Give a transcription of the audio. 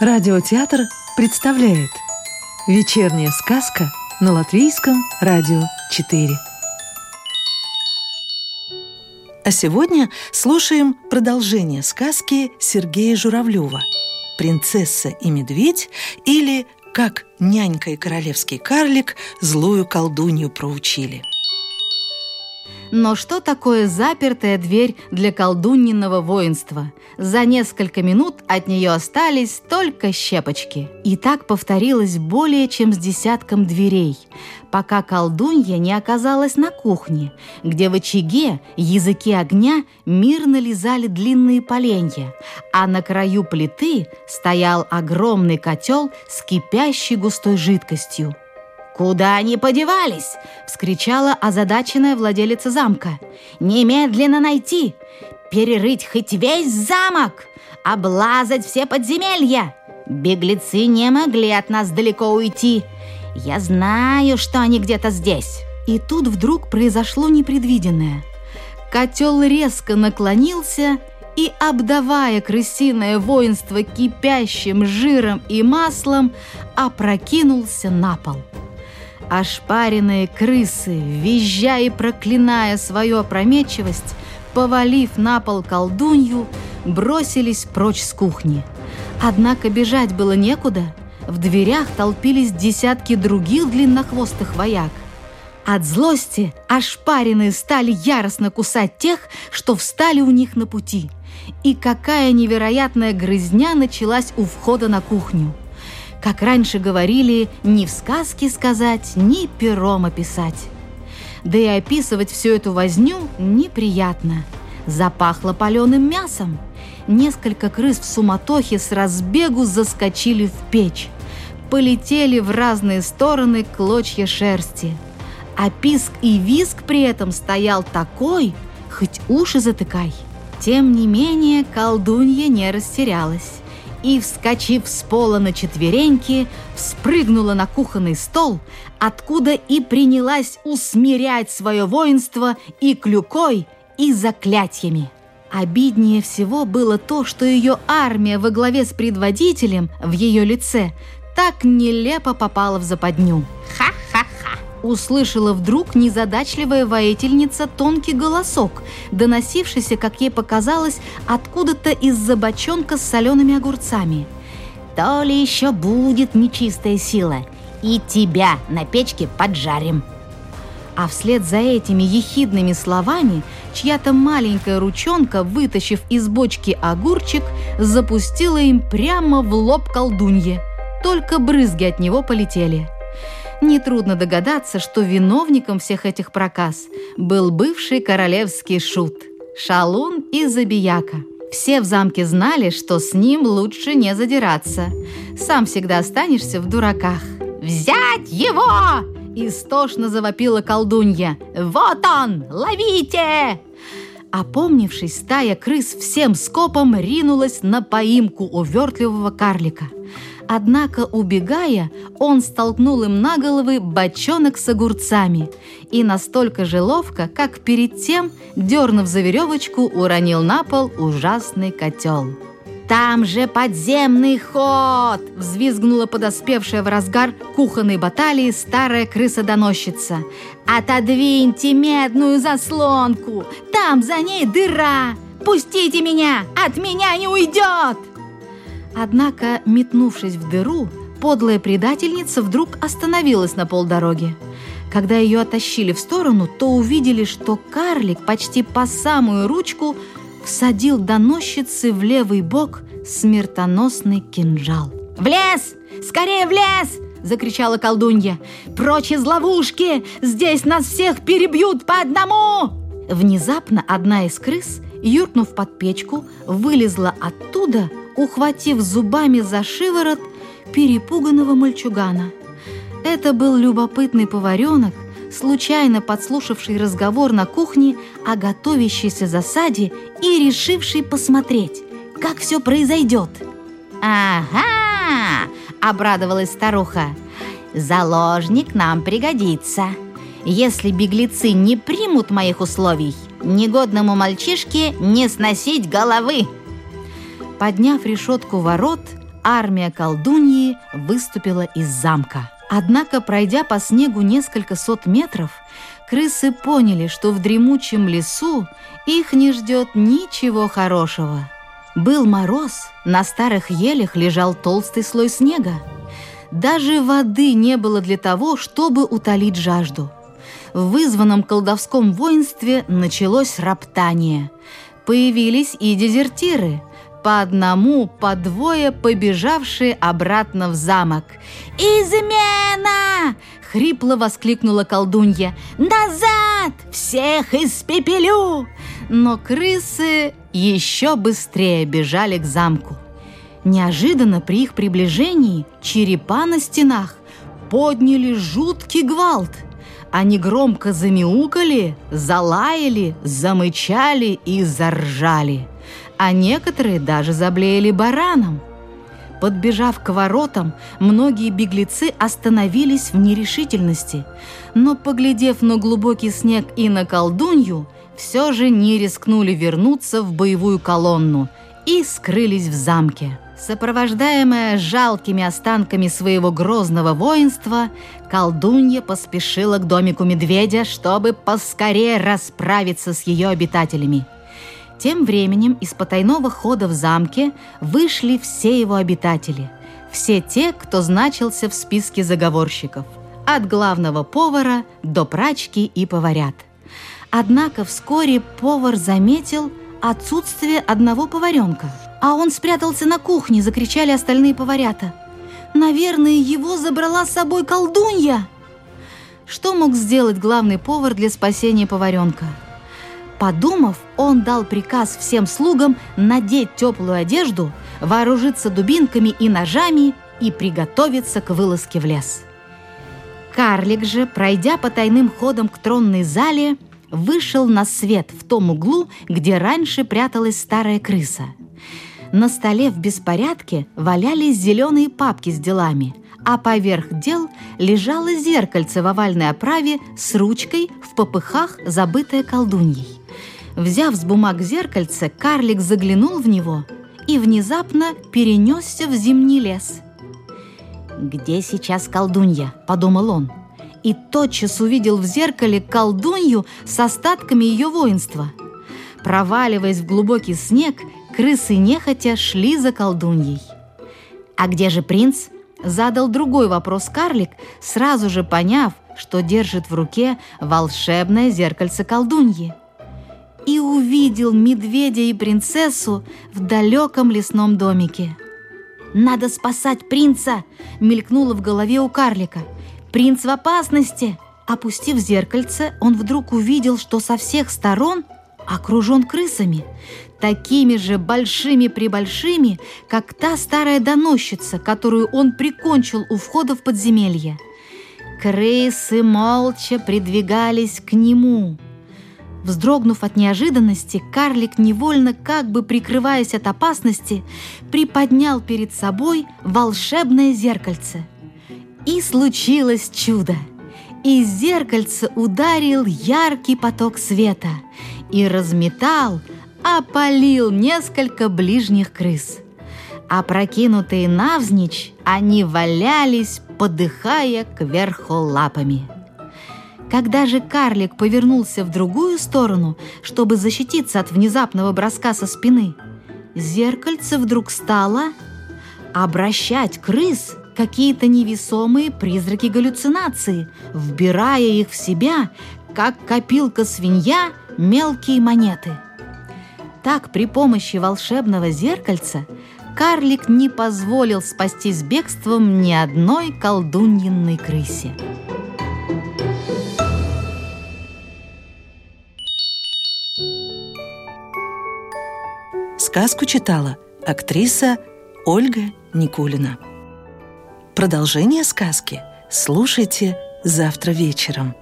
Радиотеатр представляет Вечерняя сказка на Латвийском радио 4 А сегодня слушаем продолжение сказки Сергея Журавлева «Принцесса и медведь» или «Как нянька и королевский карлик злую колдунью проучили». Но что такое запертая дверь для колдунниного воинства? За несколько минут от нее остались только щепочки. И так повторилось более чем с десятком дверей, пока колдунья не оказалась на кухне, где в очаге языки огня мирно лизали длинные поленья, а на краю плиты стоял огромный котел с кипящей густой жидкостью. «Куда они подевались?» — вскричала озадаченная владелица замка. «Немедленно найти! Перерыть хоть весь замок! Облазать все подземелья! Беглецы не могли от нас далеко уйти! Я знаю, что они где-то здесь!» И тут вдруг произошло непредвиденное. Котел резко наклонился и, обдавая крысиное воинство кипящим жиром и маслом, опрокинулся на пол. Ошпаренные крысы, визжа и проклиная свою опрометчивость, повалив на пол колдунью, бросились прочь с кухни. Однако бежать было некуда. В дверях толпились десятки других длиннохвостых вояк. От злости ошпаренные стали яростно кусать тех, что встали у них на пути. И какая невероятная грызня началась у входа на кухню – как раньше говорили, ни в сказке сказать, ни пером описать. Да и описывать всю эту возню неприятно. Запахло паленым мясом. Несколько крыс в суматохе с разбегу заскочили в печь. Полетели в разные стороны клочья шерсти. А писк и виск при этом стоял такой, хоть уши затыкай. Тем не менее, колдунья не растерялась и, вскочив с пола на четвереньки, вспрыгнула на кухонный стол, откуда и принялась усмирять свое воинство и клюкой, и заклятиями. Обиднее всего было то, что ее армия во главе с предводителем в ее лице так нелепо попала в западню. Ха-ха-ха! Услышала вдруг незадачливая воительница тонкий голосок, доносившийся, как ей показалось, откуда-то из-за бочонка с солеными огурцами. «То ли еще будет нечистая сила, и тебя на печке поджарим!» А вслед за этими ехидными словами чья-то маленькая ручонка, вытащив из бочки огурчик, запустила им прямо в лоб колдунье. Только брызги от него полетели – Нетрудно догадаться, что виновником всех этих проказ был бывший королевский шут – Шалун и Забияка. Все в замке знали, что с ним лучше не задираться. Сам всегда останешься в дураках. «Взять его!» – истошно завопила колдунья. «Вот он! Ловите!» Опомнившись, стая крыс всем скопом ринулась на поимку увертливого карлика – Однако, убегая, он столкнул им на головы бочонок с огурцами и настолько же ловко, как перед тем, дернув за веревочку, уронил на пол ужасный котел. «Там же подземный ход!» – взвизгнула подоспевшая в разгар кухонной баталии старая крыса-доносчица. «Отодвиньте медную заслонку! Там за ней дыра! Пустите меня! От меня не уйдет!» Однако, метнувшись в дыру, подлая предательница вдруг остановилась на полдороги. Когда ее оттащили в сторону, то увидели, что карлик почти по самую ручку всадил доносчице в левый бок смертоносный кинжал. «В лес! Скорее в лес!» – закричала колдунья. «Прочь из ловушки! Здесь нас всех перебьют по одному!» Внезапно одна из крыс, юркнув под печку, вылезла оттуда – ухватив зубами за шиворот перепуганного мальчугана. Это был любопытный поваренок, случайно подслушавший разговор на кухне о готовящейся засаде и решивший посмотреть, как все произойдет. «Ага!» – обрадовалась старуха. «Заложник нам пригодится. Если беглецы не примут моих условий, негодному мальчишке не сносить головы!» Подняв решетку ворот, армия колдуньи выступила из замка. Однако, пройдя по снегу несколько сот метров, крысы поняли, что в дремучем лесу их не ждет ничего хорошего. Был мороз, на старых елях лежал толстый слой снега. Даже воды не было для того, чтобы утолить жажду. В вызванном колдовском воинстве началось роптание. Появились и дезертиры, по одному, по двое побежавшие обратно в замок. «Измена!» — хрипло воскликнула колдунья. «Назад! Всех испепелю!» Но крысы еще быстрее бежали к замку. Неожиданно при их приближении черепа на стенах подняли жуткий гвалт. Они громко замяукали, залаяли, замычали и заржали. А некоторые даже заблеяли бараном. Подбежав к воротам, многие беглецы остановились в нерешительности, но, поглядев на глубокий снег и на колдунью, все же не рискнули вернуться в боевую колонну и скрылись в замке. Сопровождаемая жалкими останками своего грозного воинства, колдунья поспешила к домику медведя, чтобы поскорее расправиться с ее обитателями. Тем временем из потайного хода в замке вышли все его обитатели, все те, кто значился в списке заговорщиков, от главного повара до прачки и поварят. Однако вскоре повар заметил отсутствие одного поваренка – а он спрятался на кухне, закричали остальные поварята. Наверное, его забрала с собой колдунья. Что мог сделать главный повар для спасения поваренка? Подумав, он дал приказ всем слугам надеть теплую одежду, вооружиться дубинками и ножами и приготовиться к вылазке в лес. Карлик же, пройдя по тайным ходам к тронной зале, вышел на свет в том углу, где раньше пряталась старая крыса – на столе в беспорядке валялись зеленые папки с делами, а поверх дел лежало зеркальце в овальной оправе с ручкой в попыхах, забытое колдуньей. Взяв с бумаг зеркальце, карлик заглянул в него и внезапно перенесся в зимний лес. «Где сейчас колдунья?» – подумал он. И тотчас увидел в зеркале колдунью с остатками ее воинства. Проваливаясь в глубокий снег, крысы нехотя шли за колдуньей. «А где же принц?» – задал другой вопрос карлик, сразу же поняв, что держит в руке волшебное зеркальце колдуньи. И увидел медведя и принцессу в далеком лесном домике. «Надо спасать принца!» – мелькнуло в голове у карлика. «Принц в опасности!» Опустив зеркальце, он вдруг увидел, что со всех сторон окружен крысами такими же большими-пребольшими, как та старая доносчица, которую он прикончил у входа в подземелье. Крысы молча придвигались к нему. Вздрогнув от неожиданности, карлик невольно, как бы прикрываясь от опасности, приподнял перед собой волшебное зеркальце. И случилось чудо. Из зеркальца ударил яркий поток света и разметал – опалил несколько ближних крыс. Опрокинутые навзничь, они валялись, подыхая кверху лапами. Когда же карлик повернулся в другую сторону, чтобы защититься от внезапного броска со спины, зеркальце вдруг стало обращать крыс какие-то невесомые призраки галлюцинации, вбирая их в себя, как копилка-свинья, мелкие монеты – так при помощи волшебного зеркальца карлик не позволил спастись бегством ни одной колдуньиной крысе. Сказку читала актриса Ольга Никулина. Продолжение сказки слушайте завтра вечером.